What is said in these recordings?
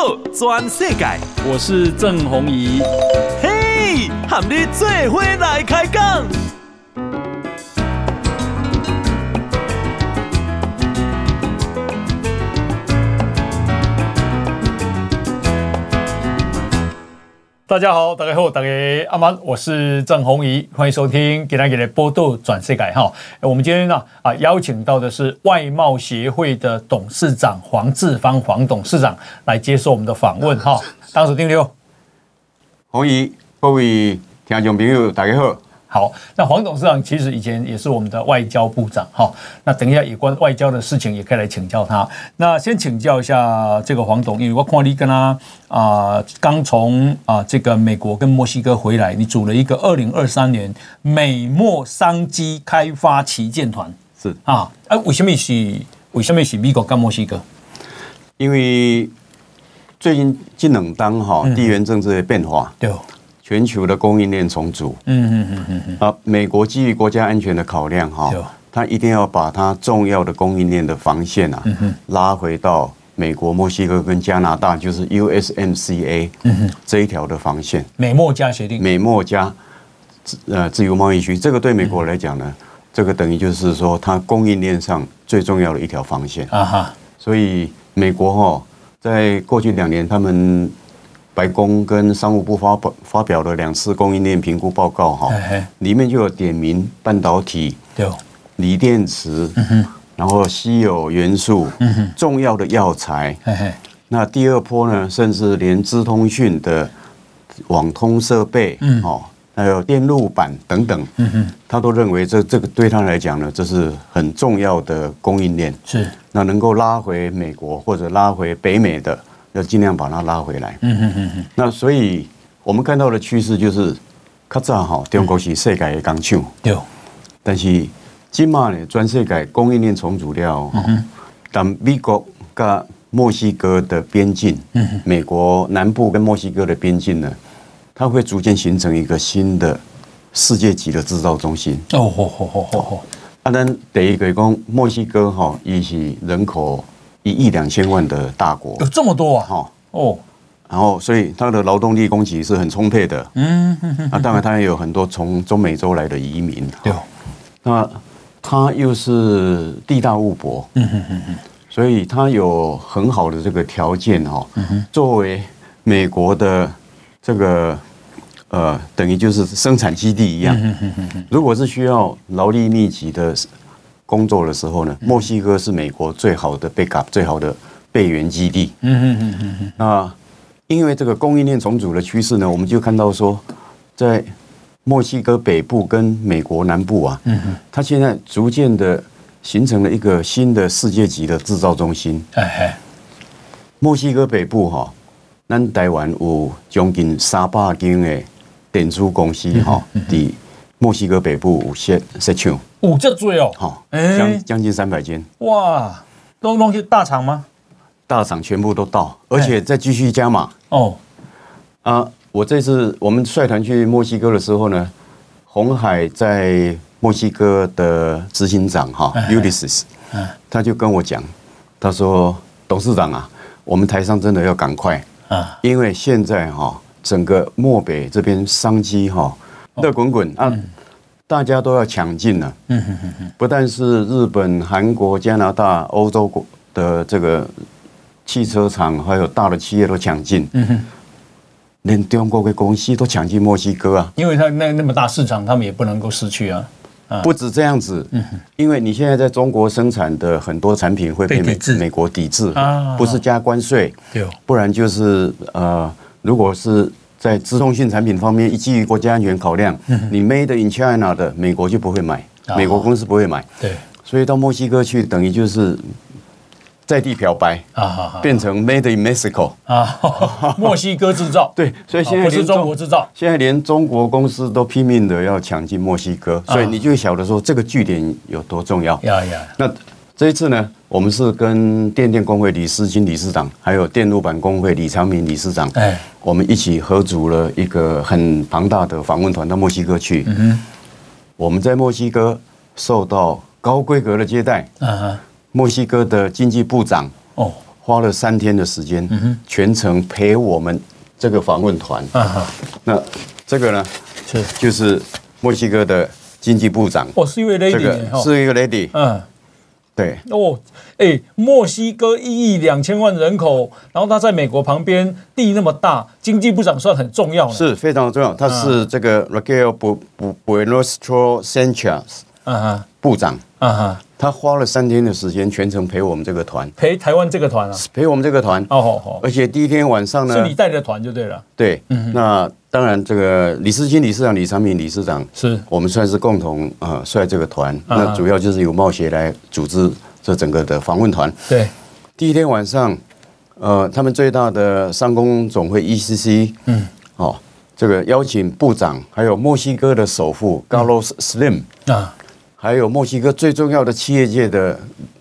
道全世界。我是郑宏仪。嘿，和你做伙来开讲。大家好，大家好，大家阿曼，我是郑红怡，欢迎收听《给大家的波度转世改》哈。我们今天呢啊邀请到的是外贸协会的董事长黄志芳黄董事长来接受我们的访问哈。当时定六，红怡，各位听众朋友，大家好。好，那黄董事长其实以前也是我们的外交部长哈。那等一下有关外交的事情也可以来请教他。那先请教一下这个黄董，因为我看你跟他啊刚从啊这个美国跟墨西哥回来，你组了一个二零二三年美墨商机开发旗舰团。是啊，哎，为什么是为什么是美国跟墨西哥？因为最近近两当哈地缘政治的变化。对。全球的供应链重组，嗯嗯嗯嗯嗯，啊，美国基于国家安全的考量，哈，他一定要把它重要的供应链的防线啊，拉回到美国、墨西哥跟加拿大，就是 USMCA 这一条的防线。美墨加协定，美墨加呃自由贸易区，这个对美国来讲呢，这个等于就是说它供应链上最重要的一条防线。啊哈。所以美国哈，在过去两年他们。白宫跟商务部发表发表了两次供应链评估报告，哈，里面就有点名半导体、锂电池，然后稀有元素、重要的药材。那第二波呢，甚至连资通讯的网通设备，哦，还有电路板等等，他都认为这这个对他来讲呢，这是很重要的供应链。是，那能够拉回美国或者拉回北美的。要尽量把它拉回来。嗯嗯嗯嗯。那所以我们看到的趋势就是，较早哈，中国是世界的工厂。对。但是今嘛呢，全世界供应链重组了。嗯。但美国跟墨西哥的边境，嗯，美国南部跟墨西哥的边境呢，它会逐渐形成一个新的世界级的制造中心。哦吼吼吼吼吼。啊，咱第一个讲墨西哥哈，也是人口。一亿两千万的大国，有这么多啊！哈哦，然后所以它的劳动力供给是很充沛的。嗯嗯嗯。啊，当然它也有很多从中美洲来的移民。对。那它又是地大物博。嗯。所以它有很好的这个条件哈。作为美国的这个呃，等于就是生产基地一样。如果是需要劳力密集的。工作的时候呢，墨西哥是美国最好的 backup，最好的备援基地。嗯嗯嗯嗯嗯。那因为这个供应链重组的趋势呢，我们就看到说，在墨西哥北部跟美国南部啊，嗯哼，它现在逐渐的形成了一个新的世界级的制造中心。哎嘿，墨西哥北部哈，咱台湾有将近三百间的电子公司哈，的墨西哥北部有设设厂。五这多哦，好，将将近三百间，哇，都东西大厂吗？大厂全部都到，而且再继续加码。哦。啊，我这次我们率团去墨西哥的时候呢，红海在墨西哥的执行长哈，Ulysses，他就跟我讲，他说董事长啊，我们台商真的要赶快啊，因为现在哈，整个漠北这边商机哈热滚滚啊。大家都要抢进了，嗯哼哼哼，不但是日本、韩国、加拿大、欧洲国的这个汽车厂，还有大的企业都抢进，嗯哼，连中国的公司都抢进墨西哥啊，因为他那那么大市场，他们也不能够失去啊。不止这样子，因为你现在在中国生产的很多产品会被美美国抵制啊，不是加关税，对，不然就是呃，如果是。在资通讯产品方面，基于国家安全考量，你 Made in China 的美国就不会买，美国公司不会买。对，所以到墨西哥去，等于就是在地漂白啊，变成 Made in Mexico 啊，墨西哥制造。对，所以现在不是中国制造，现在连中国公司都拼命的要抢进墨西哥，所以你就晓得说这个据点有多重要。呀呀，那。这一次呢，我们是跟电电工会李思金理事长，还有电路板工会李长明理事长，哎，我们一起合组了一个很庞大的访问团到墨西哥去。嗯哼，我们在墨西哥受到高规格的接待。嗯哼，墨西哥的经济部长哦，花了三天的时间，全程陪我们这个访问团。那这个呢，是就是墨西哥的经济部长。哦，是一位 lady，这个是一个 lady。嗯。对。哦，哎，墨西哥一亿两千万人口，然后他在美国旁边，地那么大，经济部长算很重要，是非常重要。他是这个 Raquel Buenrostro Sanchez，嗯哼，部长，嗯哼，他花了三天的时间，全程陪我们这个团，陪台湾这个团啊，陪我们这个团，哦好好，而且第一天晚上呢，是你带的团就对了，对，嗯，那。当然，这个李思金理事长、李长敏理事长是我们算是共同呃率这个团，那主要就是由贸协来组织这整个的访问团。对，第一天晚上，呃，他们最大的商工总会 ECC，嗯，哦，这个邀请部长，还有墨西哥的首富 Carlos Slim 啊，还有墨西哥最重要的企业界的。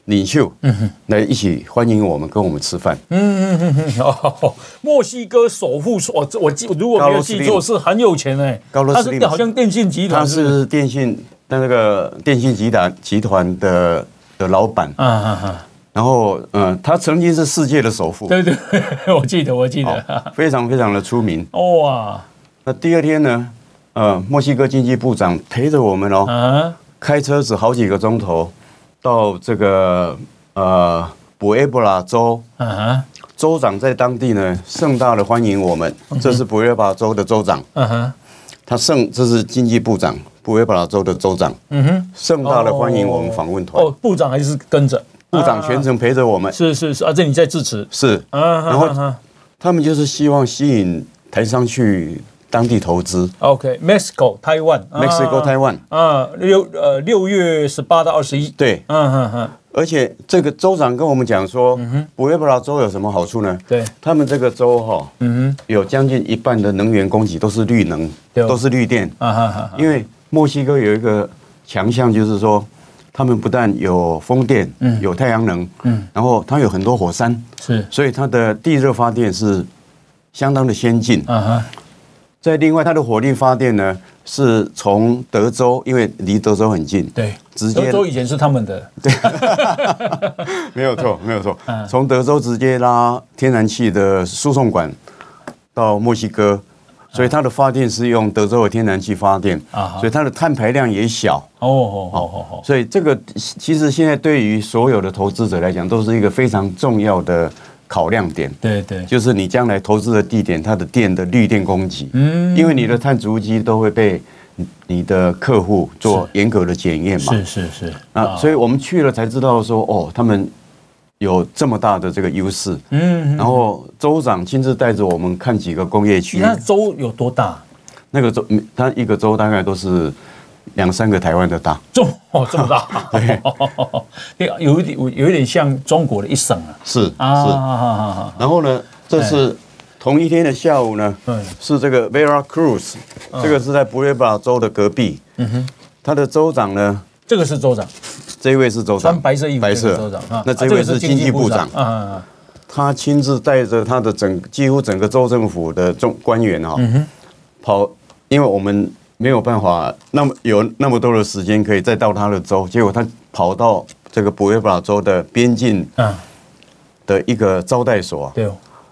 领袖，嗯哼，来一起欢迎我们，跟我们吃饭。嗯嗯嗯嗯，哦，墨西哥首富，我我记，如果没有记错，是很有钱哎。高罗斯林，他是好像电信集团，他是电信，那个电信集团集团的的老板。嗯嗯嗯。然后，嗯，他曾经是世界的首富。对对，我记得，我记得，非常非常的出名。哇，那第二天呢？呃，墨西哥经济部长陪着我们哦，开车子好几个钟头。到这个呃布埃布拉州，嗯哼，州长在当地呢盛大的欢迎我们。这是布埃布拉州的州长，嗯哼，他盛这是经济部长，布埃布拉州的州长，嗯哼，盛大的欢迎我们访问团。哦，部长还是跟着部长全程陪着我们。是是是，而且你在致辞。是，然后他们就是希望吸引台商去。当地投资，OK，Mexico，台湾，Mexico，台湾，啊，六呃六月十八到二十一，对，嗯哼哼，而且这个州长跟我们讲说，嗯哼，布埃布拉州有什么好处呢？对，他们这个州哈，嗯哼，有将近一半的能源供给都是绿能，都是绿电，啊哈哈，因为墨西哥有一个强项就是说，他们不但有风电，嗯，有太阳能，嗯，然后它有很多火山，是，所以它的地热发电是相当的先进，啊哈。在另外，它的火力发电呢，是从德州，因为离德州很近，对，直接。德州以前是他们的，对，没有错，没有错。从德州直接拉天然气的输送管到墨西哥，所以它的发电是用德州的天然气发电，啊，所以它的碳排量也小。哦哦哦哦，所以这个其实现在对于所有的投资者来讲，都是一个非常重要的。考量点，对对，就是你将来投资的地点，它的电的绿电供给，嗯，因为你的碳足迹都会被你的客户做严格的检验嘛，是是是，啊，所以我们去了才知道说，哦，他们有这么大的这个优势，嗯，然后州长亲自带着我们看几个工业区，那州有多大？那个州，它一个州大概都是。两三个台湾的大，这哦这么大，对，有一点有一点像中国的一省啊，是是，然后呢，这是同一天的下午呢，是这个 Veracruz，这个是在布列巴州的隔壁，嗯哼，他的州长呢，这个是州长，这一位是州长，穿白色衣服，白色。州长，那这位是经济部长，啊，他亲自带着他的整几乎整个州政府的中官员哈，跑，因为我们。没有办法，那么有那么多的时间可以再到他的州，结果他跑到这个布埃布拉州的边境的一个招待所，对，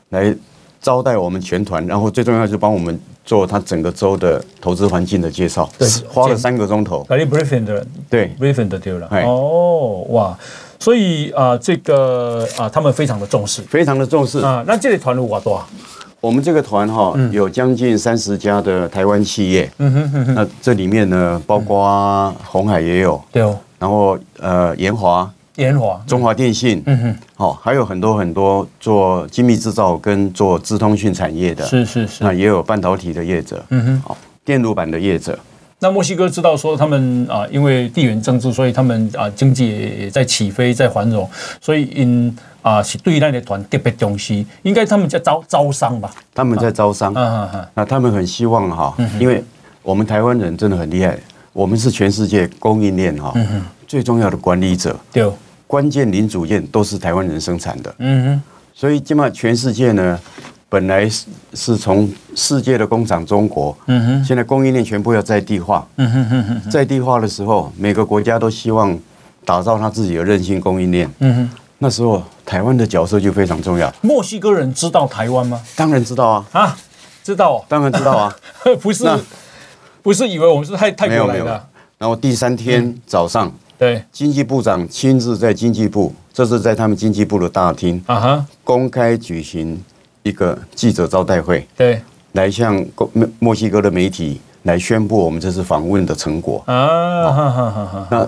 来招待我们全团，然后最重要就是帮我们做他整个州的投资环境的介绍，对，花了三个钟头。搞 briefing 的，对，briefing 的对了。哦，哇，所以啊，这个啊，他们非常的重视，非常的重视啊。那这里团路我多。我们这个团哈，有将近三十家的台湾企业。嗯哼哼哼。那这里面呢，包括红海也有。对哦。然后呃，延华。延华。中华电信。嗯哼。好，还有很多很多做精密制造跟做资通讯产业的。是是是。那也有半导体的业者。嗯哼。好，电路板的业者。那墨西哥知道说他们啊，因为地缘政治，所以他们啊经济也在起飞，在繁荣，所以因。啊，是对那的团特别重视，应该他们在招招商吧？他们在招商，那他们很希望哈，因为我们台湾人真的很厉害，我们是全世界供应链哈最重要的管理者，对，关键零组件都是台湾人生产的，嗯哼，所以起码全世界呢，本来是是从世界的工厂中国，嗯哼，现在供应链全部要在地化，嗯哼哼哼，在地化的时候，每个国家都希望打造他自己的韧性供应链，嗯哼。那时候台湾的角色就非常重要。墨西哥人知道台湾吗？当然知道啊！啊，知道、哦，当然知道啊！不是，不是以为我们是泰泰国来的。然后第三天早上，嗯、对，经济部长亲自在经济部，这是在他们经济部的大厅啊哈，公开举行一个记者招待会，对，来向墨墨西哥的媒体来宣布我们这次访问的成果啊。那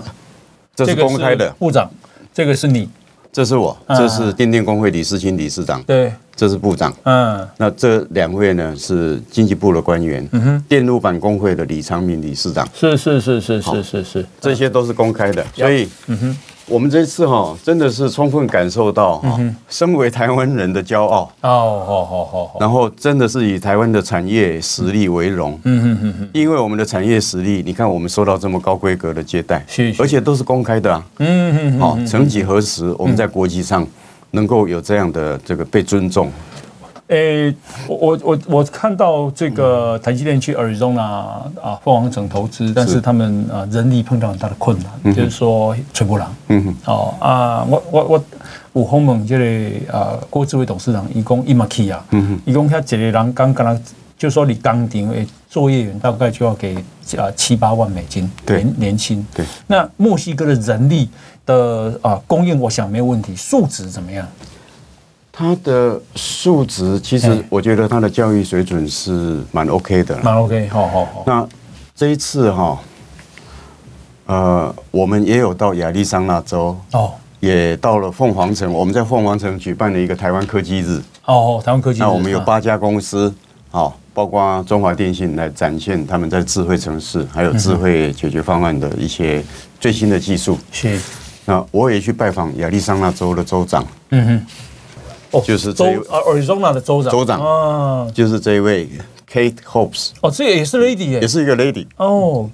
这是公开的，部长，这个是你。这是我，这是电电工会李世清理事长。对，这是部长。嗯，那这两位呢是经济部的官员。嗯哼，电路板工会的李长明理事长。是是是是是是是，这些都是公开的，所以，嗯哼。我们这次哈真的是充分感受到哈，身为台湾人的骄傲哦，好好好，然后真的是以台湾的产业实力为荣，嗯嗯嗯，因为我们的产业实力，你看我们受到这么高规格的接待，而且都是公开的啊，嗯嗯嗯，好，曾几何时我们在国际上能够有这样的这个被尊重。诶、欸，我我我我看到这个台积电去 Arizona 啊凤凰城投资，但是他们啊人力碰到很大的困难，是就是说吹不浪。嗯哼，哦啊，我我我有访问这个啊郭志伟董事长，伊讲伊嘛去啊，伊讲遐一个人刚刚刚，就说你当庭诶作业员大概就要给啊七八万美金年年薪。对，那墨西哥的人力的啊供应，我想没有问题，素质怎么样？他的素质，其实我觉得他的教育水准是蛮 OK 的，蛮 OK，好好好。那这一次哈，呃，我们也有到亚利桑那州哦，也到了凤凰城，我们在凤凰城举办了一个台湾科技日哦，台湾科技日。那我们有八家公司，好，包括中华电信来展现他们在智慧城市还有智慧解决方案的一些最新的技术。是。那我也去拜访亚利桑那州的州长。嗯哼。哦，就是州啊，Arizona 的州长，州长啊，就是这一位 Kate Hobbs。哦，这也是 lady 也是一个 lady。哦，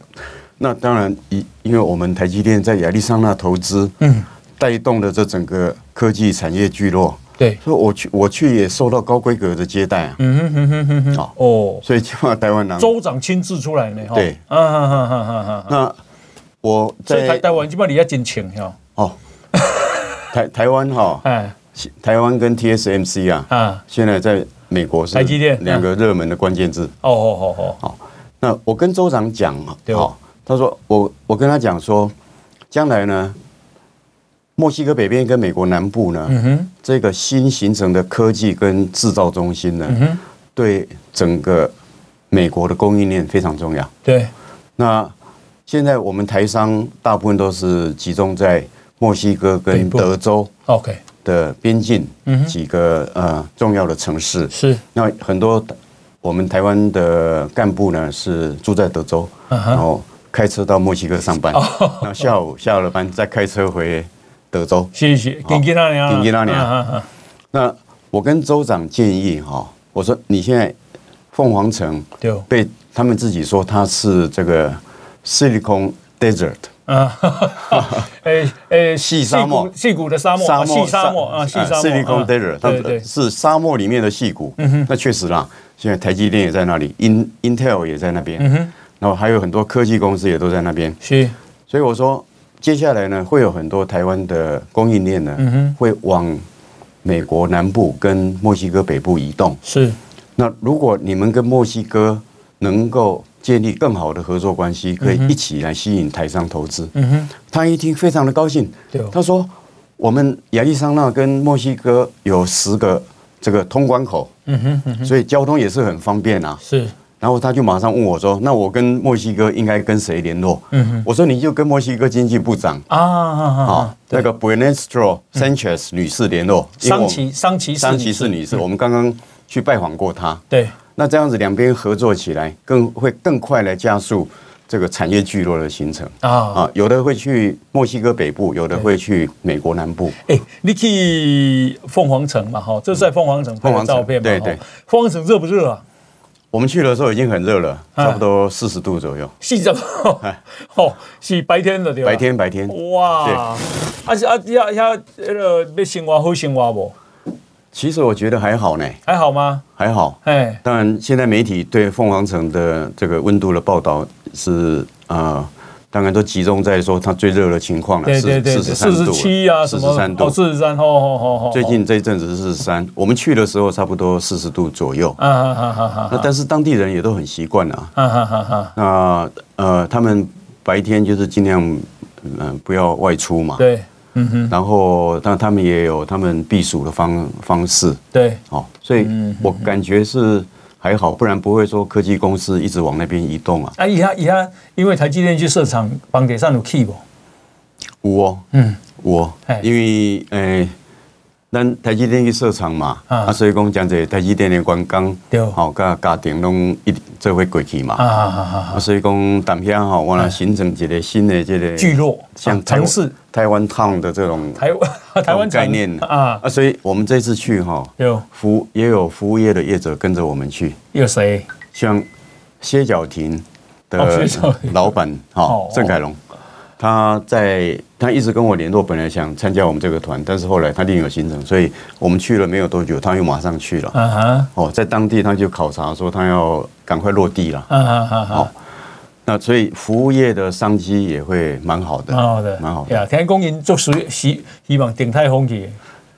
那当然，因因为我们台积电在亚利桑那投资，嗯，带动了这整个科技产业聚落。对，所以我去，我去也受到高规格的接待啊。嗯哼哼哼哼哼。哦，所以基本上台湾人州长亲自出来呢。对，啊哈哈哈哈哈。那我在台台湾基本上你要真请哈。哦，台台湾哈。哎。台湾跟 TSMC 啊，啊，现在在美国是台积电两个热门的关键字。哦哦哦哦，好，那我跟州长讲，好，他说我我跟他讲说，将来呢，墨西哥北边跟美国南部呢，嗯哼，这个新形成的科技跟制造中心呢，嗯哼，对整个美国的供应链非常重要。对，那现在我们台商大部分都是集中在墨西哥跟德州。OK。的边境几个呃重要的城市。是，那很多我们台湾的干部呢是住在德州，然后开车到墨西哥上班，那下午下了班再开车回德州。谢谢，紧急那里，紧急那里。那我跟州长建议哈，我说你现在凤凰城被他们自己说它是这个 Silicon Desert。啊，诶诶，细沙漠，细谷的沙漠，沙漠，细沙漠啊，细沙漠。Silicon Desert，它是沙漠里面的细谷。嗯哼，那确实啦，现在台积电也在那里，In Intel 也在那边。嗯哼，然后还有很多科技公司也都在那边。是，所以我说，接下来呢，会有很多台湾的供应链呢，嗯哼，会往美国南部跟墨西哥北部移动。是，那如果你们跟墨西哥能够。建立更好的合作关系，可以一起来吸引台商投资。嗯哼，他一听非常的高兴。对，他说：“我们亚利桑那跟墨西哥有十个这个通关口。嗯哼，所以交通也是很方便啊。是。然后他就马上问我说：‘那我跟墨西哥应该跟谁联络？’嗯哼，我说：‘你就跟墨西哥经济部长啊啊那个 Buenestro Sanchez 女士联络。桑奇桑奇桑奇士女士，我们刚刚去拜访过她。对。”那这样子两边合作起来，更会更快来加速这个产业聚落的形成啊啊！有的会去墨西哥北部，有的会去美国南部。哎，你去凤凰城嘛？哈，这是在凤凰城拍的照片嘛？对对。凤凰城热不热啊？我们去的时候已经很热了，差不多四十度左右。是这么？哦，是白天的对吧？白天白天。哇！啊啊要要，那个要生活好生活不？其实我觉得还好呢，还好吗？还好。哎，当然，现在媒体对凤凰城的这个温度的报道是啊，当然都集中在说它最热的情况了，对对对，四十七啊，四十三度，四十三，好好好好。最近这一阵子是四十三，我们去的时候差不多四十度左右。啊啊啊啊！那但是当地人也都很习惯了。啊啊啊！那呃，他们白天就是尽量嗯不要外出嘛。对，嗯哼。然后，但他们也有他们避暑的方方式。对，哦，所以我感觉是。还好，不然不会说科技公司一直往那边移动啊。啊，以下以下，因为台积电去设厂，房地产有 key 不？有哦，嗯，有哦，因为诶。欸咱台积电去设厂嘛，啊，所以讲讲这台积电的员工，好，甲家庭拢一做伙过去嘛，啊啊啊，所以讲当下吼，我来形成一个新的这个聚落，像城市。台湾 town 的这种台湾 台湾概念。啊，啊，所以我们这次去哈，有服也有服务业的业者跟着我们去，有谁？像歇脚亭的老板哈，郑凯龙。他在他一直跟我联络，本来想参加我们这个团，但是后来他另有行程，所以我们去了没有多久，他又马上去了。嗯哼，哦，在当地他就考察说他要赶快落地了。嗯哼哼，好，那所以服务业的商机也会蛮好的，蛮好的，蛮好的。呀，听讲因做希希希望鼎泰丰去，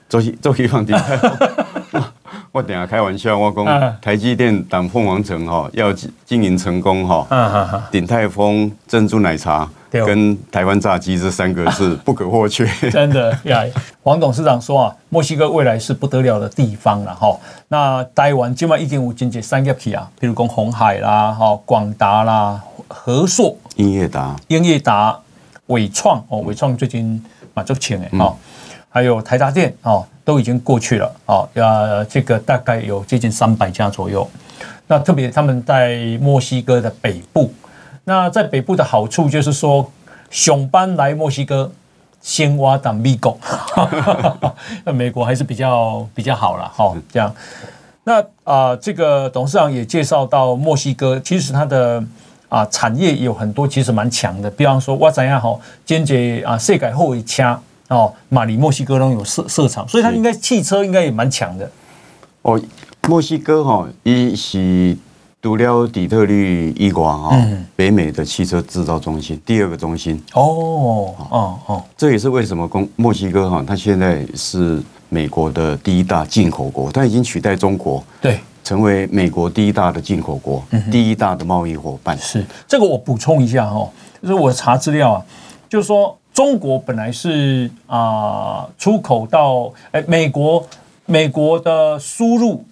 做希做希望鼎泰丰。我等下开玩笑，我讲台积电当凤凰城哈，要经营成功哈，鼎泰丰珍珠奶茶。跟台湾炸鸡这三个是 不可或缺。真的呀，黄董事长说啊，墨西哥未来是不得了的地方了哈。那台湾今晚一点五经济三个体啊，比如讲鸿海啦、哈广达啦、和硕、英业达、英业达、伟创哦，伟创最近蛮赚钱的哈，还有台达电哦，都已经过去了啊，呃，这个大概有接近三百家左右。那特别他们在墨西哥的北部。那在北部的好处就是说，熊班来墨西哥，先挖当米狗，那美国还是比较比较好了哈。这样，那啊，这个董事长也介绍到墨西哥，其实它的啊产业有很多，其实蛮强的。比方说，我怎样哈，坚决啊，世改后一枪哦，马里墨西哥都有设设厂，所以它应该汽车应该也蛮强的。哦，墨西哥哈，一是。除了底特律以外，哈，北美的汽车制造中心第二个中心哦哦哦，这也是为什么公墨西哥哈，它现在是美国的第一大进口国，它已经取代中国，对，成为美国第一大的进口国，第一大的贸易伙伴。是这个，我补充一下哈，就是我查资料啊，就是说中国本来是啊出口到哎美国，美国的输入。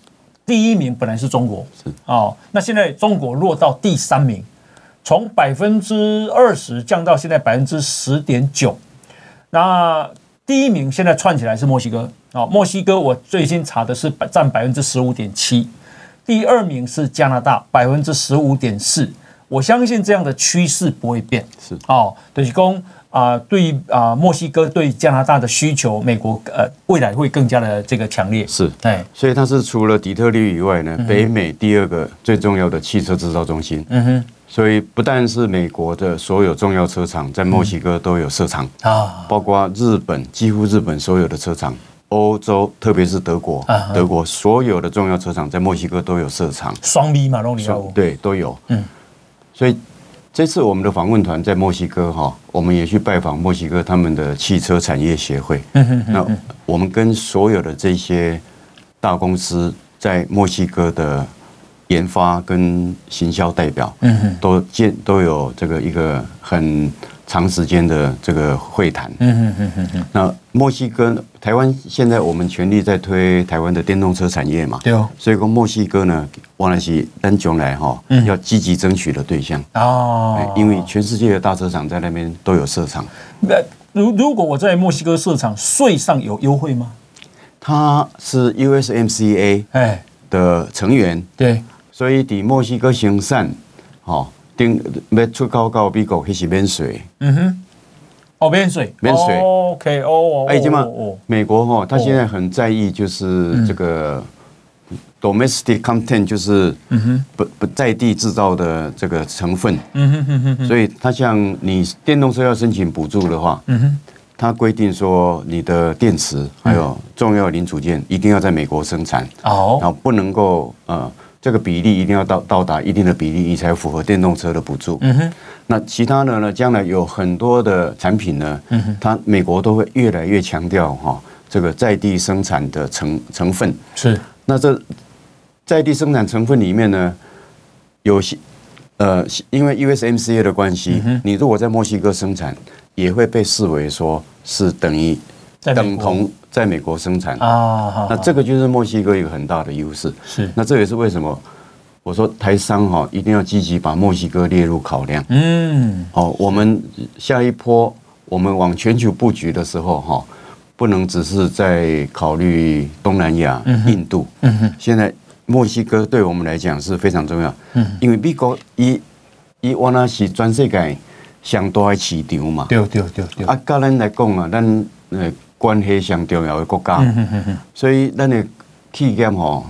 第一名本来是中国，是哦，那现在中国落到第三名，从百分之二十降到现在百分之十点九。那第一名现在串起来是墨西哥哦，墨西哥我最新查的是占百分之十五点七，第二名是加拿大百分之十五点四。我相信这样的趋势不会变，是哦，就是说。啊，对啊，墨西哥对加拿大的需求，美国呃未来会更加的这个强烈。是，对，所以它是除了底特律以外呢，北美第二个最重要的汽车制造中心。嗯哼，所以不但是美国的所有重要车厂在墨西哥都有设厂啊，包括日本，几乎日本所有的车厂，欧洲特别是德国，德国所有的重要车厂在墨西哥都有设厂。双 B 嘛，龙里对，都有。嗯，所以。这次我们的访问团在墨西哥哈，我们也去拜访墨西哥他们的汽车产业协会。那我们跟所有的这些大公司在墨西哥的研发跟行销代表，都见都有这个一个很。长时间的这个会谈，那墨西哥、台湾现在我们全力在推台湾的电动车产业嘛，对哦，所以说墨西哥呢，当然是单将来哈，要积极争取的对象哦，因为全世界的大车厂在那边都有设厂。那如如果我在墨西哥设厂，税上有优惠吗？它是 USMCA 哎的成员，对，所以抵墨西哥行善，好。定要出口到美国，还是免税？嗯哼，哦，免税，免税。OK，哦，哎，这么美国哈，他现在很在意就是这个 domestic content，就是嗯哼，不不在地制造的这个成分。嗯哼哼哼。所以，他像你电动车要申请补助的话，嗯哼，他规定说你的电池还有重要零组件一定要在美国生产。哦，然后不能够呃。这个比例一定要到到达一定的比例，你才符合电动车的补助。嗯哼。那其他的呢？将来有很多的产品呢，它美国都会越来越强调哈，这个在地生产的成成分是。那这在地生产成分里面呢，有些呃，因为 USMCA 的关系，你如果在墨西哥生产，也会被视为说是等于等同在美国生产啊。那这个就是墨西哥一个很大的优势。是。那这也是为什么我说台商哈一定要积极把墨西哥列入考量。嗯。好，我们下一波我们往全球布局的时候哈。不能只是在考虑东南亚、印度。嗯现在墨西哥对我们来讲是非常重要。嗯因为美国以以往那是全世界相对的市场嘛。对对对对。啊，个人来讲啊，咱呃关系上重要的国家。所以咱的企业吼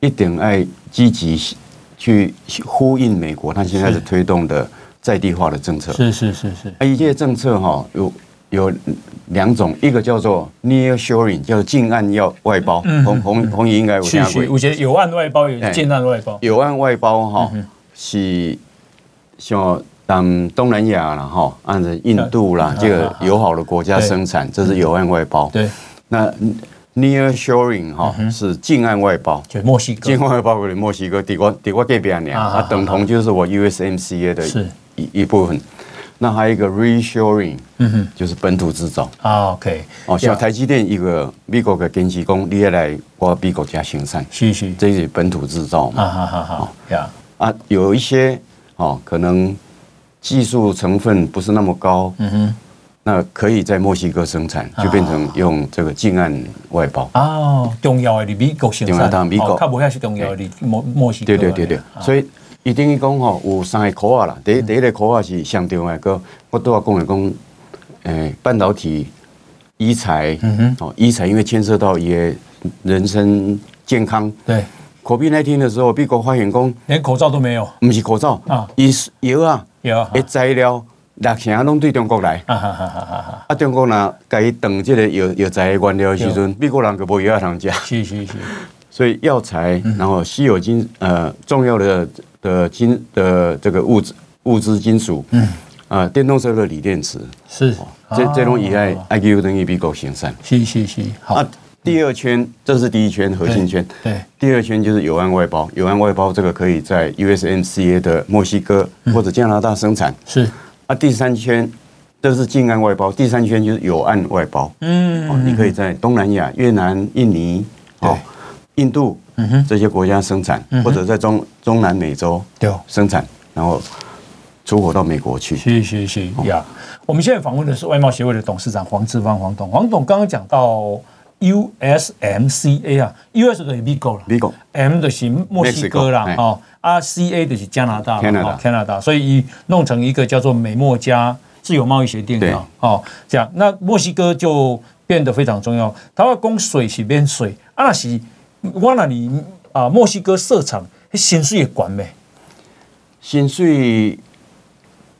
一定要积极去呼应美国，他现在是推动的在地化的政策。是是是是。啊，一些政策哈有。有两种，一个叫做 nearshoring，叫近岸要外包。红红红姨应该有听过。我觉得有岸外包，有近岸外包。有岸外包哈，是像当东南亚了哈，按照印度啦这个友好的国家生产，这是友岸外包。对。那 nearshoring 哈是近岸外包，就墨西哥。近岸外包给墨西哥，抵过抵过这边啊，啊等同就是我 USMCA 的一一部分。那还有一个 reshoring，嗯哼，就是本土制造。啊。OK，哦，像台积电一个美国的电机工，你也来我美国家生产，是是，这是本土制造嘛。好好好，呀啊，有一些哦，可能技术成分不是那么高，嗯哼，那可以在墨西哥生产，就变成用这个近岸外包。哦，重要的美国生产，哦，它不还是重要的墨墨西哥。对对对对，所以。伊等于讲吼，有三个口啊啦。第一第一个口啊是上重要个，我都要讲的讲，诶，半导体、医材，嗯哼哦，医材因为牵涉到也人身健康。对。COVID 那天的时候，美国发现讲，连口罩都没有。不是口罩啊，医药啊，药啊，材料六成拢对中国来。啊哈哈哈哈啊，中国呢，甲伊断这个药药材原料的时阵，美国人就无药通食。是是是。所以药材，然后稀有金，呃，重要的。的金的这个物质物质金属，嗯啊，电动车的锂电池是这这种以外，I Q 等于比较行善。是是是。好，第二圈，这是第一圈核心圈。对。第二圈就是有岸外包，有岸外包这个可以在 USMCA 的墨西哥或者加拿大生产。是。啊，第三圈这是近岸外包，第三圈就是有岸外包。嗯。哦，你可以在东南亚、越南、印尼、哦，印度。嗯哼，这些国家生产，或者在中中南美洲生产，然后出口到美国去。是是是呀。我们现在访问的是外贸协会的董事长黄志芳黄董。黄董刚刚讲到 USMCA 啊，US 就是美国了，美国。M 就是墨西哥啦，哦，RCA 就是加拿大，加拿大，加拿大，所以弄成一个叫做美墨加自由贸易协定啊，哦，这样，那墨西哥就变得非常重要。他要供水是免税，啊是。我那里啊，墨西哥设厂，薪水也管没？薪水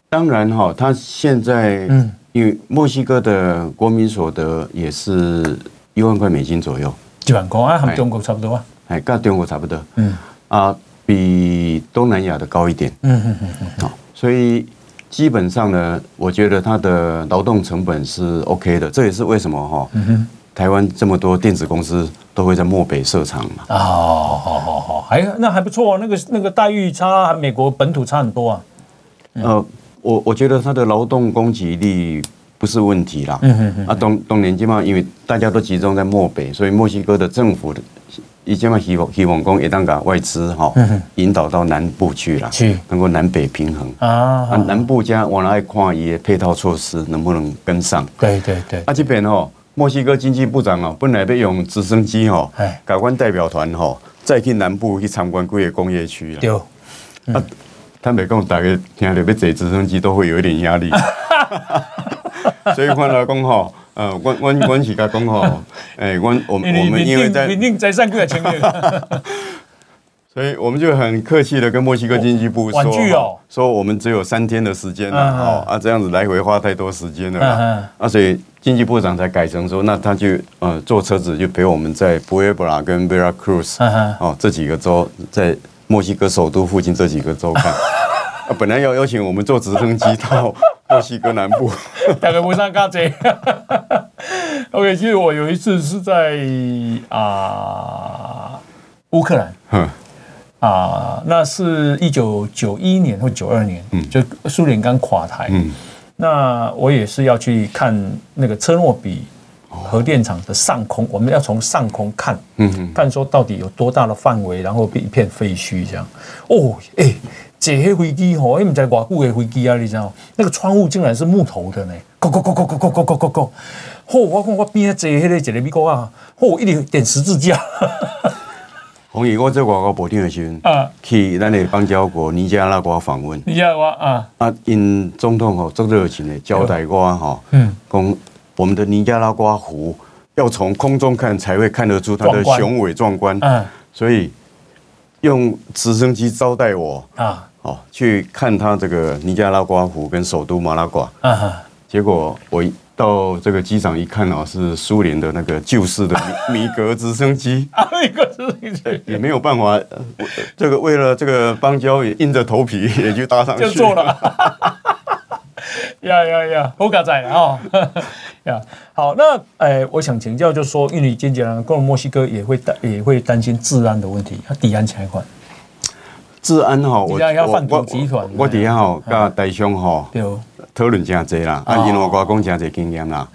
当然哈，他现在嗯，因为墨西哥的国民所得也是一万块美金左右，一万块啊，和中国差不多啊，哎，跟中国差不多，嗯。啊，比东南亚的高一点，嗯嗯嗯嗯，好，所以基本上呢，我觉得它的劳动成本是 OK 的，这也是为什么哈，嗯哼，台湾这么多电子公司。都会在漠北设厂嘛？哦，好好好，还那还不错啊，那个那个待遇差，美国本土差很多啊。呃，我我觉得它的劳动供给力不是问题啦。嗯嗯嗯。啊，东东年基本上因为大家都集中在漠北，所以墨西哥的政府的，以前嘛希望希望讲也当个外资哈，引导到南部去了，去能够南北平衡啊。啊，南部家往来看也配套措施能不能跟上？对对对。啊，这边哦。墨西哥经济部长哦，本来要用直升机哦，搞完代表团哦，再去南部去参观几个工业区了。对，啊，他没讲，大家听到要坐直升机都会有一点压力。所以换来讲哈，呃，我我我是甲讲吼，哎，我我我们因为在，在上个月前面。所以我们就很客气的跟墨西哥经济部说，哦、说我们只有三天的时间了，哦啊，这样子来回花太多时间了，啊，所以经济部长才改成说，那他就呃坐车子就陪我们在布埃布拉跟 Veracruz 哦这几个州在墨西哥首都附近这几个州看。啊，本来要邀请我们坐直升机到 墨西哥南部，大概不上嘎子。OK，其实我有一次是在啊乌克兰，嗯。啊，那是一九九一年或九二年，嗯，就苏联刚垮台，嗯，那我也是要去看那个车诺比核电厂的上空，我们要从上空看，嗯，看说到底有多大的范围，然后一片废墟这样。哦，哎。这些飞机吼，因为在外国的飞机啊，你知道，那个窗户竟然是木头的呢，咕咕咕咕咕咕咕咕咕咕，嚯！我看我边坐迄个一个美国啊，嚯，一直点十字架。红姨，我在外国部长的时候啊，去咱的邦交国尼加拉瓜访问。尼加拉瓜啊，啊，因总统吼足热情的交代我哈，嗯，讲我们的尼加拉瓜湖要从空中看才会看得出它的雄伟壮观，嗯，所以用直升机招待我啊。哦，去看他这个尼加拉瓜湖跟首都马拉瓜。啊，结果我到这个机场一看啊，是苏联的那个旧式的米格直升机，米格直升机。也没有办法，这个为了这个邦交也硬着头皮 也就搭上去，就做了，呀呀呀，好嘎仔啊，呀，好，那哎，我想请教，就是说，印尼间接呢，跟墨西哥也会担也会担心治安的问题，它抵押钱款。治安吼，我我我底下吼，甲台商哈讨论真多啦，啊，因为我讲真多经验啦，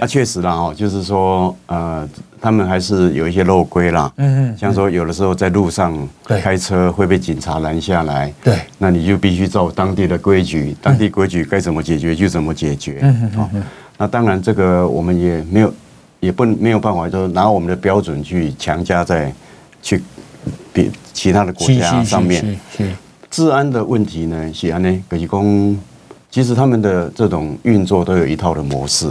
啊，确实啦哈，就是说呃，他们还是有一些漏规啦，嗯嗯，像说有的时候在路上开车会被警察拦下来，对，那你就必须照当地的规矩，当地规矩该怎么解决就怎么解决，嗯嗯，那当然这个我们也没有也不没有办法，就拿我们的标准去强加在去比。其他的国家上面，治安的问题呢？是安呢？可是讲，其实他们的这种运作都有一套的模式，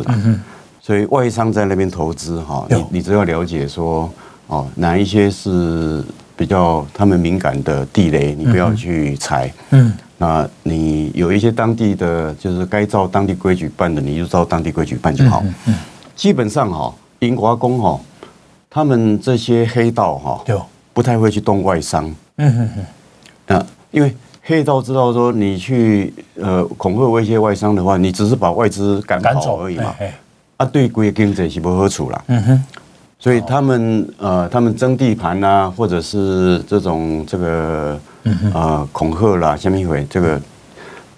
所以外商在那边投资哈，你你只要了解说哦，哪一些是比较他们敏感的地雷，你不要去踩。嗯，那你有一些当地的就是该照当地规矩办的，你就照当地规矩办就好。基本上哈，英国工哈，他们这些黑道哈。不太会去动外商，嗯嗯嗯，那，因为黑道知道说你去呃恐吓威胁外商的话，你只是把外资赶跑而已嘛，啊，对国经济是不好处啦，嗯哼，所以他们呃他们争地盘啊，或者是这种这个呃恐吓啦，下面一回这个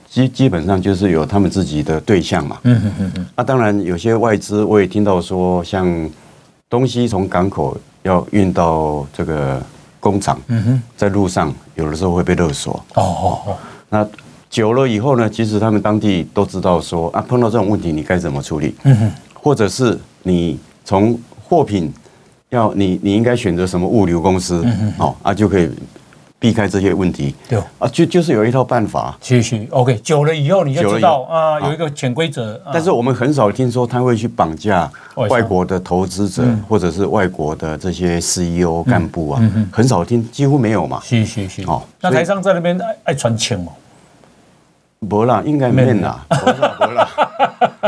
基基本上就是有他们自己的对象嘛，嗯哼哼哼，啊，当然有些外资我也听到说，像东西从港口。要运到这个工厂，在路上有的时候会被勒索。哦哦哦。那久了以后呢？其实他们当地都知道说啊，碰到这种问题你该怎么处理。嗯哼。或者是你从货品要你你应该选择什么物流公司？嗯哼。哦啊，就可以。避开这些问题，对啊，就就是有一套办法。继续，OK，久了以后你就知道啊，有一个潜规则。但是我们很少听说他会去绑架外国的投资者，或者是外国的这些 CEO 干部啊，很少听，几乎没有嘛。是是是。哦，那台商在那边爱爱传钱吗？不啦，应该没啦，没啦，没啦，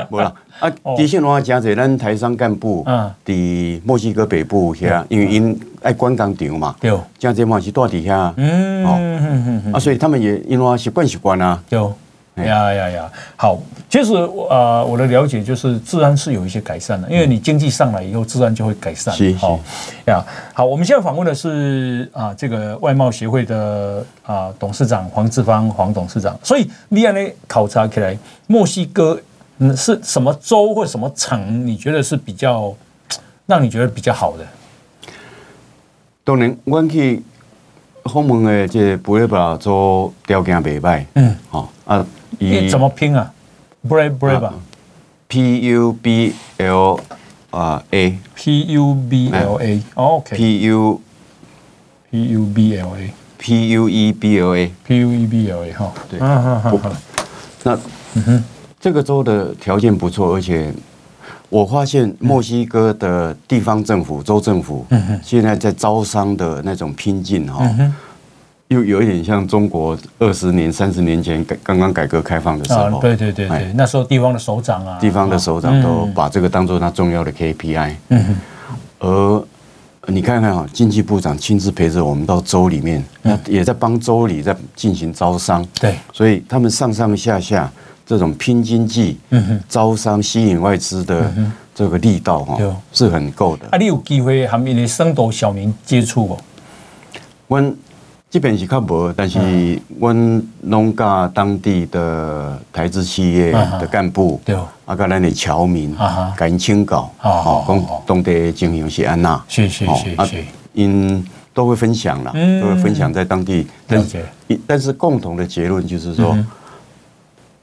不啦。啊，的确的话，加在咱台商干部，嗯，在墨西哥北部遐，因为因爱关工厂嘛，对，加在嘛是住底下，嗯，哦，啊，所以他们也因为习惯习惯啊，对，呀呀呀，好，其实呃，我的了解就是治安是有一些改善的，因为你经济上来以后，治安就会改善，好，呀，好，我们现在访问的是啊，这个外贸协会的啊董事长黄志芳黄董事长，所以你安尼考察起来，墨西哥。嗯，是什么州或什么城？你觉得是比较让你觉得比较好的？当然，我去访问的这布雷巴州条件袂歹。嗯，好啊，你怎么拼啊？布雷布雷巴，P U B L 啊 A，P U B L A，OK，P U P U B L A，P U E B L A，P U E B L A，哈，对，嗯嗯嗯，那嗯哼。这个州的条件不错，而且我发现墨西哥的地方政府、州政府现在在招商的那种拼劲哈，又有一点像中国二十年、三十年前改刚刚改革开放的时候。对对对对，那时候地方的首长啊，地方的首长都把这个当做他重要的 KPI。而你你看看啊，经济部长亲自陪着我们到州里面，那也在帮州里在进行招商。对，所以他们上上下下这种拼经济、招商、吸引外资的这个力道哈，是很够的。啊，你有机会和你的深度小民接触不？我这边是较无，但是我拢甲当地的台资企业的干部，对，啊，甲咱的侨民，甲因请教，哦，讲当地经营是安那，是是是是，因都会分享啦，都会分享在当地，但是但是共同的结论就是说，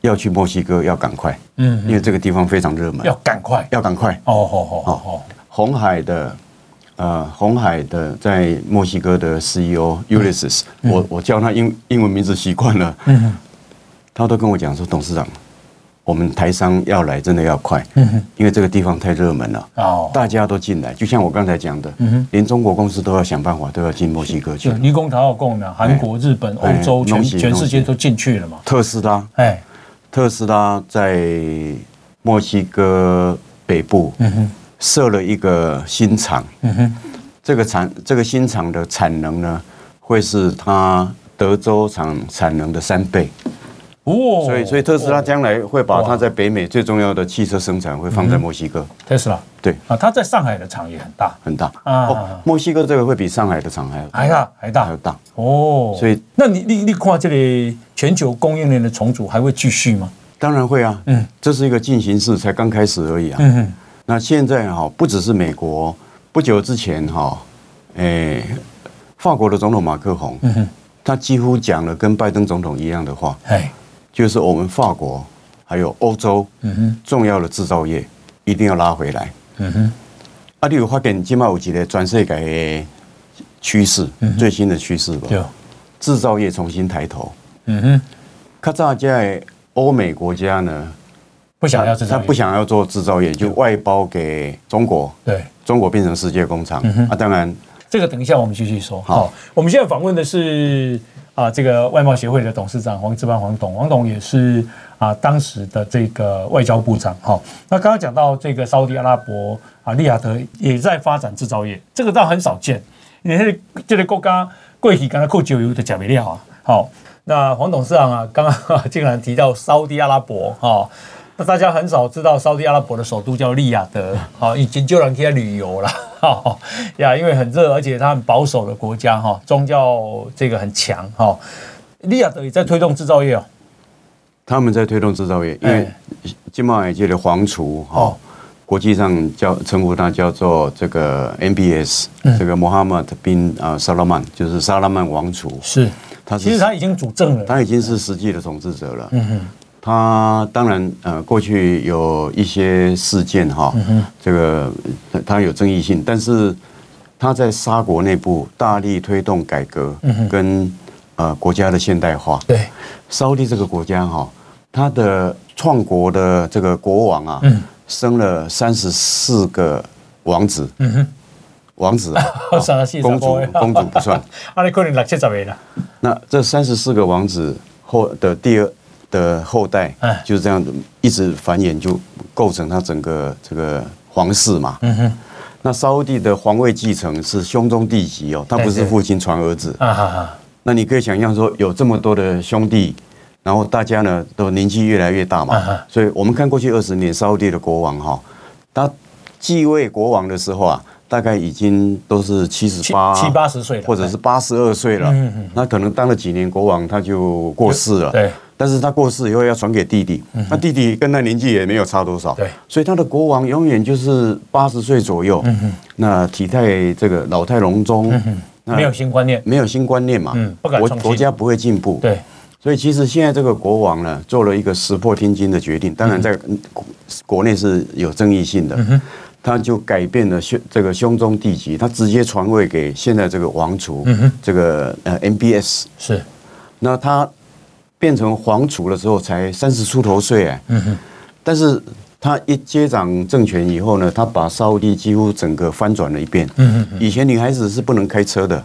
要去墨西哥要赶快，嗯，因为这个地方非常热门，要赶快，要赶快，哦哦哦哦，红海的。呃，红海的在墨西哥的 CEO Ulysses，我我叫他英英文名字习惯了，嗯，他都跟我讲说，董事长，我们台商要来真的要快，嗯，因为这个地方太热门了，哦，大家都进来，就像我刚才讲的，嗯，连中国公司都要想办法都要进墨西哥去，你讲他要讲的，韩国、日本、欧洲全全世界都进去了嘛，特斯拉，哎，特斯拉在墨西哥北部，设了一个新厂，这个产这个新厂的产能呢，会是它德州厂产能的三倍，哦，所以所以特斯拉将来会把它在北美最重要的汽车生产会放在墨西哥。特斯拉。对。啊，它在上海的厂也很大。很大。啊，墨西哥这个会比上海的厂还还大还大。还大。哦，所以那你你你看这里全球供应链的重组还会继续吗？当然会啊，嗯，这是一个进行式，才刚开始而已啊，嗯哼。那现在哈，不只是美国，不久之前哈，诶，法国的总统马克宏，他几乎讲了跟拜登总统一样的话，就是我们法国还有欧洲，重要的制造业一定要拉回来，啊，你有发现今麦有一个全世界的趋势，最新的趋势吧？制造业重新抬头，嗯哼，较早在欧美国家呢。不想要制造，他不想要做制造业，就外包给中国。对，中国变成世界工厂。啊，当然，这个等一下我们继续说。好，我们现在访问的是啊，这个外贸协会的董事长黄志邦黄董，黄董也是啊当时的这个外交部长。哈，那刚刚讲到这个沙乌地阿拉伯啊，利雅得也在发展制造业，这个倒很少见。你是这个国家过去刚才扣九油的假没料啊。好，那黄董事长啊，刚刚 竟然提到沙乌地阿拉伯哈。那大家很少知道，沙乌地阿拉伯的首都叫利雅得，好，已经就能去旅游了，哈 呀，因为很热，而且它很保守的国家，哈，宗教这个很强，哈，利雅得也在推动制造业哦。他们在推动制造业，因为金马尔界的皇储，哈，国际上叫称呼他叫做这个 MBS，这个穆罕默德宾啊萨拉曼，就是萨拉曼王储，是，他其实他已经主政了，他已经是实际的统治者了，嗯哼。他当然，呃，过去有一些事件哈，这个他有争议性，但是他在沙国内部大力推动改革跟呃国家的现代化。对，沙乌地这个国家哈，他的创国的这个国王啊，生了三十四个王子，王子啊，公主公主不算，那这三十四个王子后的第二。的后代，就是这样子一直繁衍，就构成他整个这个皇室嘛。嗯哼。那沙乌地的皇位继承是兄终弟及哦，他不是父亲传儿子。啊哈哈。那你可以想象说，有这么多的兄弟，然后大家呢都年纪越来越大嘛。所以我们看过去二十年沙乌地的国王哈，他继位国王的时候啊，大概已经都是七十八、七八十岁了，或者是八十二岁了。嗯嗯。那可能当了几年国王，他就过世了。对。但是他过世以后要传给弟弟，那弟弟跟他年纪也没有差多少，对，所以他的国王永远就是八十岁左右，那体态这个老态龙钟，没有新观念，没有新观念嘛，国国家不会进步，对，所以其实现在这个国王呢，做了一个石破天惊的决定，当然在国内是有争议性的，他就改变了兄这个兄终弟及，他直接传位给现在这个王储，这个呃 MBS 是，那他。变成皇储的时候才三十出头岁哎，但是他一接掌政权以后呢，他把沙乌地几乎整个翻转了一遍。以前女孩子是不能开车的，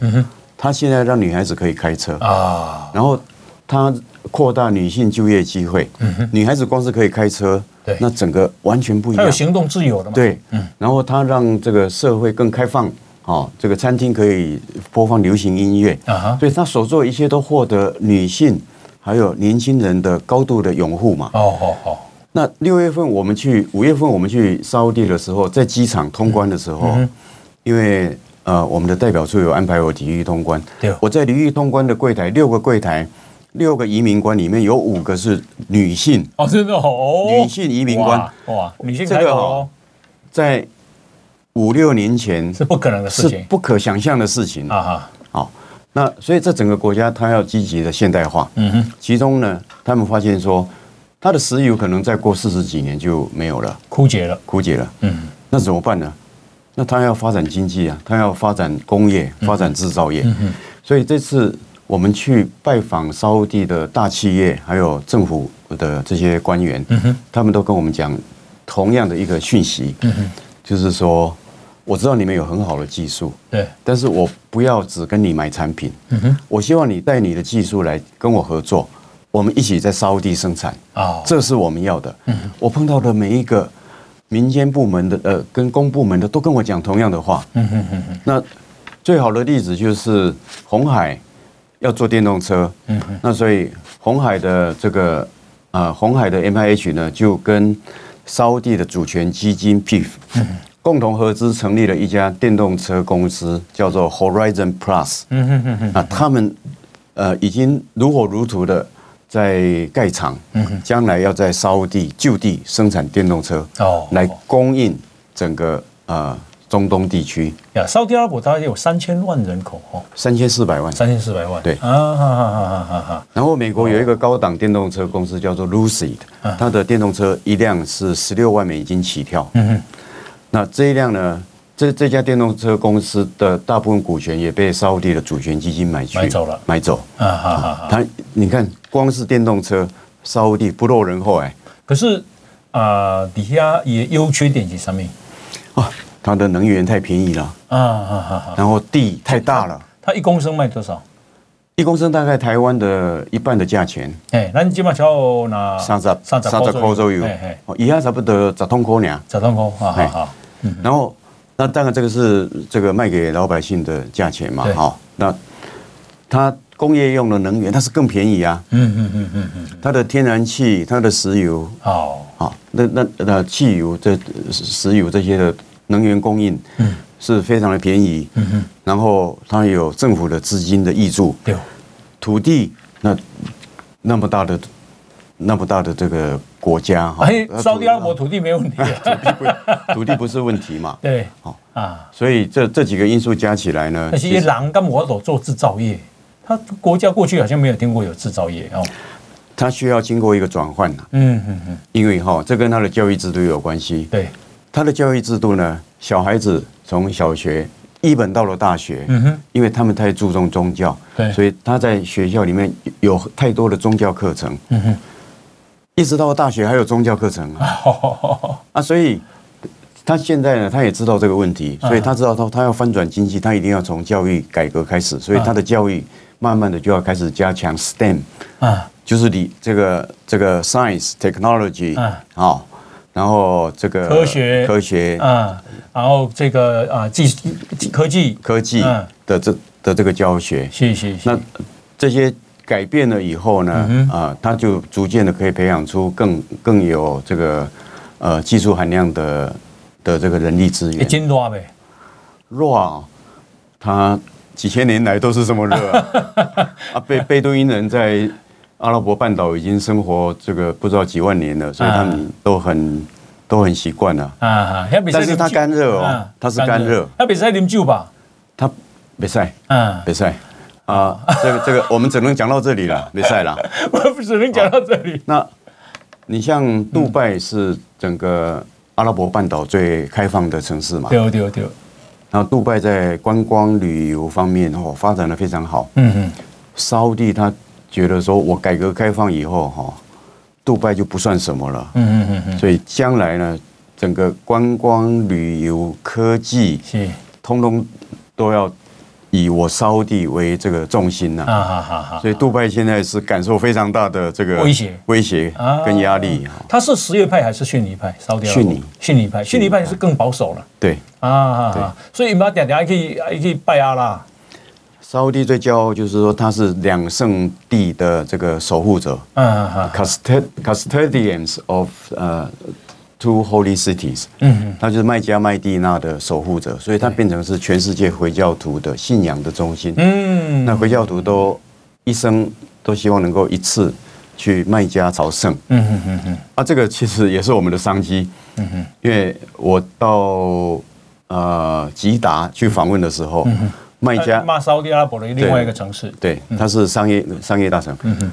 他现在让女孩子可以开车啊。然后他扩大女性就业机会，女孩子光是可以开车，那整个完全不一样。他有行动自由的嘛？对，然后他让这个社会更开放。哦，这个餐厅可以播放流行音乐啊，所以他所做的一切都获得女性还有年轻人的高度的拥护嘛。哦哦哦。那六月份我们去，五月份我们去沙乌地的时候，在机场通关的时候，因为呃我们的代表处有安排我体育通关，对，我在体育通关的柜台六个柜台。六个移民官里面有五个是女性哦，真的哦，女性移民官哇，女性这个哦，在五六年前是不可能的事情，是不可想象的事情啊哈。好，那所以这整个国家它要积极的现代化，嗯哼，其中呢，他们发现说，它的石油可能再过四十几年就没有了，枯竭了，枯竭了，嗯，那怎么办呢？那它要发展经济啊，它要发展工业，发展制造业，嗯哼，所以这次。我们去拜访沙乌地的大企业，还有政府的这些官员，嗯他们都跟我们讲同样的一个讯息，嗯就是说，我知道你们有很好的技术，对，但是我不要只跟你买产品，我希望你带你的技术来跟我合作，我们一起在沙地生产，啊，这是我们要的。我碰到的每一个民间部门的，呃，跟公部门的都跟我讲同样的话，那最好的例子就是红海。要做电动车，嗯，那所以红海的这个啊，红海的 MIH 呢，就跟沙地的主权基金 PIF 共同合资成立了一家电动车公司，叫做 Horizon Plus。嗯嗯嗯嗯，啊，他们呃已经如火如荼的在盖厂，嗯，将来要在沙乌地就地生产电动车，哦，来供应整个啊。中东地区。呀，沙乌地阿拉伯大概有三千万人口哦，三千四百万，三千四百万，对。啊，哈哈哈哈哈。然后美国有一个高档电动车公司叫做 Lucid，它的电动车一辆是十六万美金起跳。嗯哼，那这一辆呢，这这家电动车公司的大部分股权也被沙乌地的主权基金买去买走了，买走啊哈哈。它你看，光是电动车，沙乌地不落人后哎。可是啊，底下也优缺点是什么？啊。它的能源太便宜了啊啊啊！然后地太大了，它一公升卖多少？一公升大概台湾的一半的价钱。哎，那你基本上要拿三十三十块左右，哦，以下差不多十通块呢，十通块，好好好。然后，那当然这个是这个卖给老百姓的价钱嘛，哈，那它工业用的能源它是更便宜啊，嗯嗯嗯嗯嗯，它的天然气、它的石油，哦，好，那那那汽油、这石油这些的。能源供应嗯。是非常的便宜，嗯然后它有政府的资金的挹注，土地那那么大的那么大的这个国家哈，沙乌地阿拉伯土地没问题，土地 不土地不是问题嘛？对，好啊，所以这这几个因素加起来呢，那些狼跟摩尔做制造业，他国家过去好像没有听过有制造业哦，他需要经过一个转换，嗯嗯嗯，因为哈这跟他的教育制度有关系，对。他的教育制度呢，小孩子从小学一本到了大学，嗯哼，因为他们太注重宗教，对，所以他在学校里面有太多的宗教课程，嗯哼，一直到大学还有宗教课程啊，啊，所以他现在呢，他也知道这个问题，所以他知道他他要翻转经济，他一定要从教育改革开始，所以他的教育慢慢的就要开始加强 STEM，啊，就是你这个这个 science technology，啊。然后这个科学。科学。啊，然后这个啊技科技。科技的这的这个教学，是是是。那这些改变了以后呢，啊，他就逐渐的可以培养出更更有这个呃技术含量的的这个人力资源。真热呗，热啊！他几千年来都是这么热啊！啊，贝贝都因人在。阿拉伯半岛已经生活这个不知道几万年了，所以他们都很都很习惯了。啊，但是它干热哦，它是干热。它比赛饮酒吧？它比赛，嗯，比赛啊，这个这个我们只能讲到这里了，没赛了。我们只能讲到这里。那，你像杜拜是整个阿拉伯半岛最开放的城市嘛？对对对。然后杜拜在观光旅游方面哦发展的非常好。嗯嗯。沙乌地他。觉得说，我改革开放以后，哈，杜拜就不算什么了。嗯嗯嗯，所以将来呢，整个观光旅游、科技，是，通通都要以我沙乌地为这个重心呐。啊哈哈哈。所以杜派现在是感受非常大的这个威胁、威胁跟压力。他是什叶派还是逊尼派？沙乌地。逊尼，逊尼派，逊尼派是更保守了。对。啊啊！所以你们点点还可以还可以拜阿拉。沙乌地最骄傲就是说他是两圣地的这个守护者，嗯嗯 custodians of 呃、uh, two holy cities，嗯，他就是麦加麦地那的守护者，所以它变成是全世界回教徒的信仰的中心，嗯，那回教徒都一生都希望能够一次去麦加朝圣，嗯嗯嗯嗯，啊，这个其实也是我们的商机，嗯哼，因为我到呃吉达去访问的时候，嗯麦加，沙乌地阿拉伯的另外一个城市，对，它是商业商业大城。嗯哼，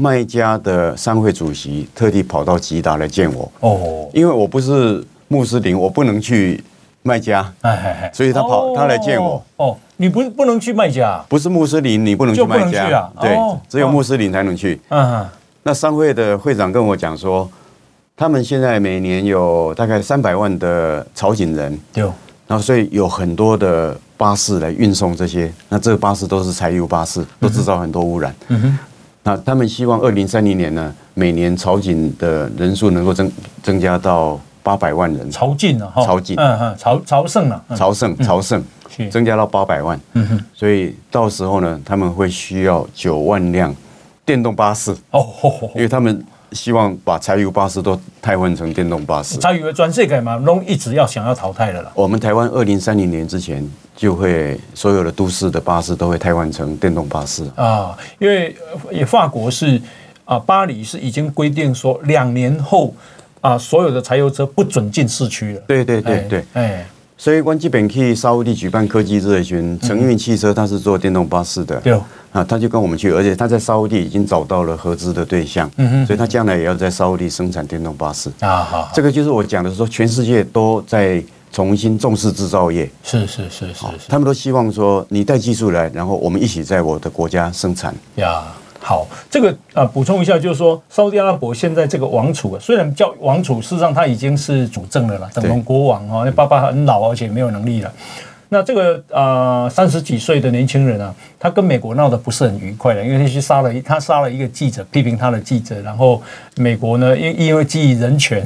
麦加的商会主席特地跑到吉达来见我。哦，因为我不是穆斯林，我不能去卖家。哎所以他跑，他来见我。哦，你不不能去卖家？不是穆斯林，你不能去卖家。对，只有穆斯林才能去。嗯，那商会的会长跟我讲说，他们现在每年有大概三百万的朝鲜人。对。然后，所以有很多的巴士来运送这些，那这个巴士都是柴油巴士，都制造很多污染。嗯哼。那他们希望二零三零年呢，每年朝觐的人数能够增增加到八百万人。朝觐啊，朝觐，嗯嗯，朝朝圣啊，朝圣朝圣，增加到八百万。嗯哼。所以到时候呢，他们会需要九万辆电动巴士。哦，因为他们。希望把柴油巴士都汰换成电动巴士。柴油的转世改嘛，都一直要想要淘汰的了。我们台湾二零三零年之前就会所有的都市的巴士都会汰换成电动巴士啊，因为也法国是啊，巴黎是已经规定说两年后啊，所有的柴油车不准进市区了。对对对对，哎。所以，我基本去沙乌地举办科技热巡，承运汽车它是做电动巴士的，对啊，他就跟我们去，而且他在沙乌地已经找到了合资的对象，嗯哼，所以他将来也要在沙乌地生产电动巴士。啊，好，这个就是我讲的说，全世界都在重新重视制造业，是是是是，他们都希望说你带技术来，然后我们一起在我的国家生产。呀。好，这个啊，补充一下，就是说，沙乌地阿拉伯现在这个王储啊，虽然叫王储，事实上他已经是主政了啦，等同国王哦，那爸爸很老，而且没有能力了。那这个呃三十几岁的年轻人啊，他跟美国闹得不是很愉快的，因为他去杀了他杀了一个记者，批评他的记者，然后美国呢因因为基于人权，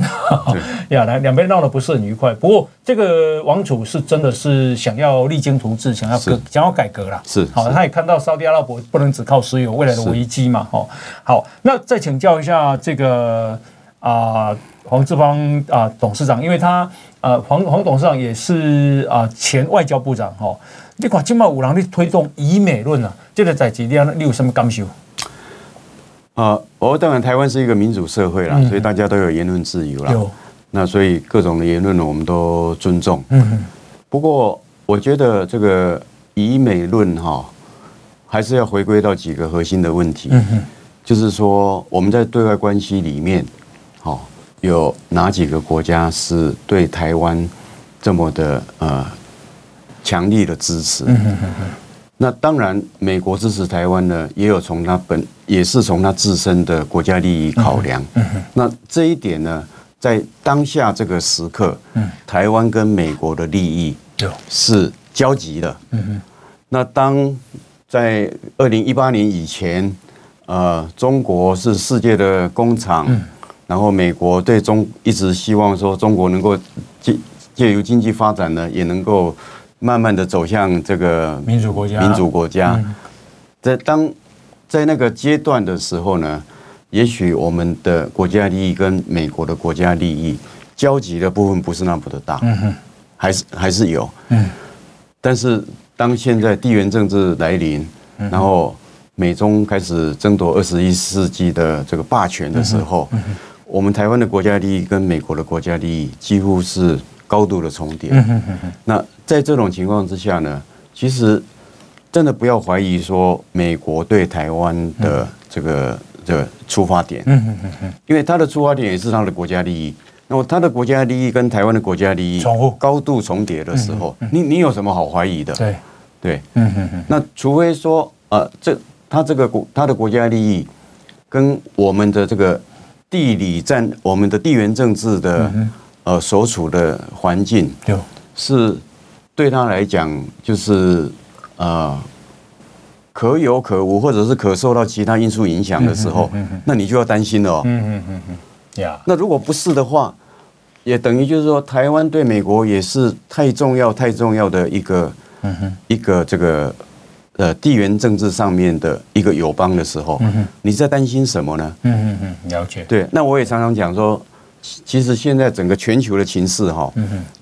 呀来两边闹得不是很愉快。不过这个王储是真的是想要励精图治，想要革想要改革啦。是好，他也看到沙特阿拉伯不能只靠石油未来的危机嘛。哦，好，那再请教一下这个啊。呃黄志芳啊，董事长，因为他呃，黄黄董事长也是啊前外交部长哈。你看今麦五郎你推动以美论啊，这个在几点？你有什么感受？啊，我当然台湾是一个民主社会啦，所以大家都有言论自由啦。有。那所以各种的言论呢，我们都尊重。嗯哼。不过我觉得这个以美论哈，还是要回归到几个核心的问题。嗯哼。就是说我们在对外关系里面，好。有哪几个国家是对台湾这么的呃强力的支持？那当然，美国支持台湾呢，也有从他本也是从他自身的国家利益考量。那这一点呢，在当下这个时刻，台湾跟美国的利益是交集的。那当在二零一八年以前，呃，中国是世界的工厂。然后美国对中一直希望说中国能够借借由经济发展呢，也能够慢慢的走向这个民主国家。民主国家，在当在那个阶段的时候呢，也许我们的国家利益跟美国的国家利益交集的部分不是那么的大，还是还是有，但是当现在地缘政治来临，然后美中开始争夺二十一世纪的这个霸权的时候。我们台湾的国家利益跟美国的国家利益几乎是高度的重叠。那在这种情况之下呢，其实真的不要怀疑说美国对台湾的这个这个出发点，因为他的出发点也是他的国家利益。那么他的国家利益跟台湾的国家利益高度重叠的时候，你你有什么好怀疑的？对对，那除非说呃，这他这个国他的国家利益跟我们的这个。地理战，我们的地缘政治的呃所处的环境，是对他来讲就是呃可有可无，或者是可受到其他因素影响的时候，那你就要担心了哦。嗯嗯嗯嗯，呀，那如果不是的话，也等于就是说，台湾对美国也是太重要、太重要的一个，嗯，一个这个呃地缘政治上面的一个友邦的时候，嗯，你在担心什么呢？嗯嗯嗯，了解。对，那我也常常讲说，其实现在整个全球的情势哈，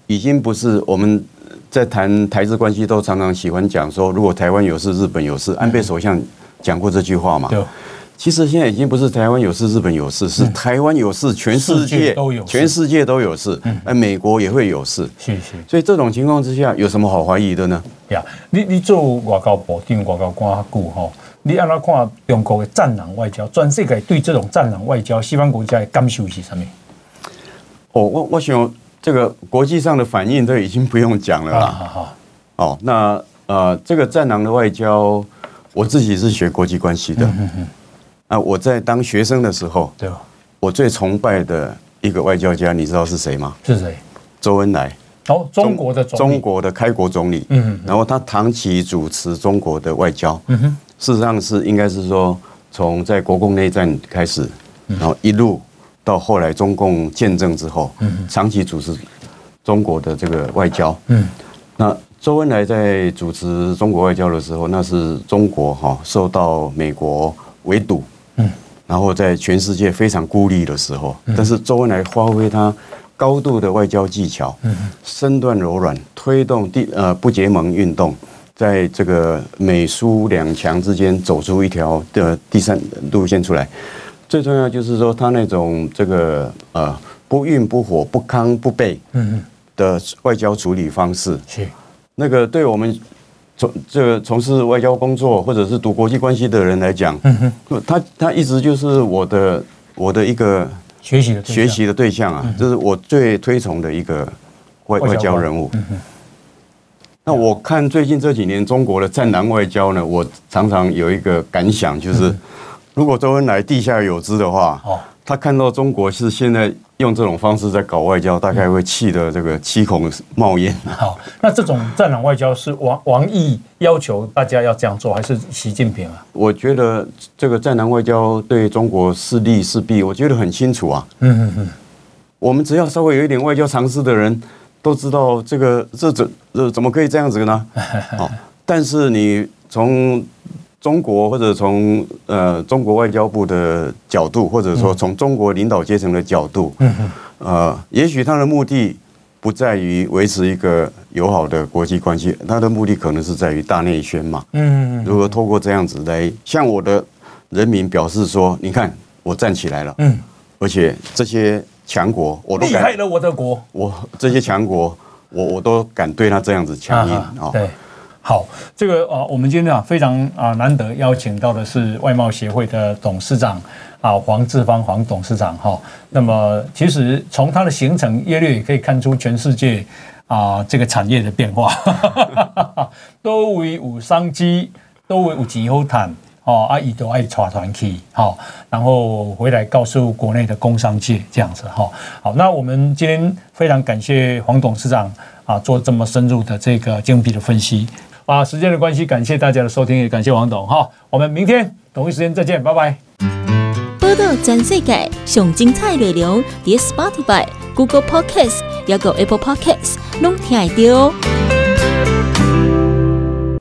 已经不是我们在谈台日关系都常常喜欢讲说，如果台湾有事，日本有事。安倍首相讲过这句话嘛？对。其实现在已经不是台湾有事，日本有事，是台湾有事，全世界都有，全世界都有事，而美国也会有事。是是。所以这种情况之下，有什么好怀疑的呢？呀，你你做外交部长、外交官较久吼，你按怎看中国的战狼外交？全世界对这种战狼外交，西方国家的感受是什么？哦，我我想这个国际上的反应都已经不用讲了啦。好好。哦，那呃，这个战狼的外交，我自己是学国际关系的。啊！我在当学生的时候，对，我最崇拜的一个外交家，你知道是谁吗？是谁？周恩来。哦，中国的中国的开国总理。嗯。然后他长期主持中国的外交。嗯哼。事实上是应该是说，从在国共内战开始，然后一路到后来中共建政之后，嗯，长期主持中国的这个外交。嗯。那周恩来在主持中国外交的时候，那是中国哈受到美国围堵。嗯，然后在全世界非常孤立的时候，但是周恩来发挥他高度的外交技巧，嗯，身段柔软，推动第呃不结盟运动，在这个美苏两强之间走出一条的第三路线出来。最重要就是说他那种这个呃不愠不火不亢不卑嗯的外交处理方式，是那个对我们。从这个从事外交工作或者是读国际关系的人来讲，他他一直就是我的我的一个学习的学习的对象啊，这是我最推崇的一个外外交人物。那我看最近这几年中国的战狼外交呢，我常常有一个感想，就是如果周恩来地下有知的话，他看到中国是现在。用这种方式在搞外交，大概会气得这个七孔冒烟。好，那这种战狼外交是王王毅要求大家要这样做，还是习近平啊？我觉得这个战狼外交对中国是利是弊，我觉得很清楚啊。嗯嗯嗯，我们只要稍微有一点外交常识的人都知道，这个这怎这怎么可以这样子呢？好，但是你从。中国或者从呃中国外交部的角度，或者说从中国领导阶层的角度，呃，也许他的目的不在于维持一个友好的国际关系，他的目的可能是在于大内宣嘛。嗯，如何透过这样子来向我的人民表示说，你看我站起来了。嗯，而且这些强国我都厉害了，我的国，我这些强国，我我都敢对他这样子强硬啊。对。好，这个啊，我们今天啊非常啊难得邀请到的是外贸协会的董事长啊黄志芳黄董事长哈。那么其实从他的行程约略也可以看出全世界啊这个产业的变化，都为有商机，都为有钱好赚哦，啊伊都爱带团去好，然后回来告诉国内的工商界这样子哈。好，那我们今天非常感谢黄董事长啊做这么深入的这个精辟的分析。啊，时间的关系，感谢大家的收听，也感谢王董哈。我们明天同一时间再见，拜拜。报道全世界上精彩内容，点 Spotify、Google Podcasts，还有 Apple Podcasts，拢听得到。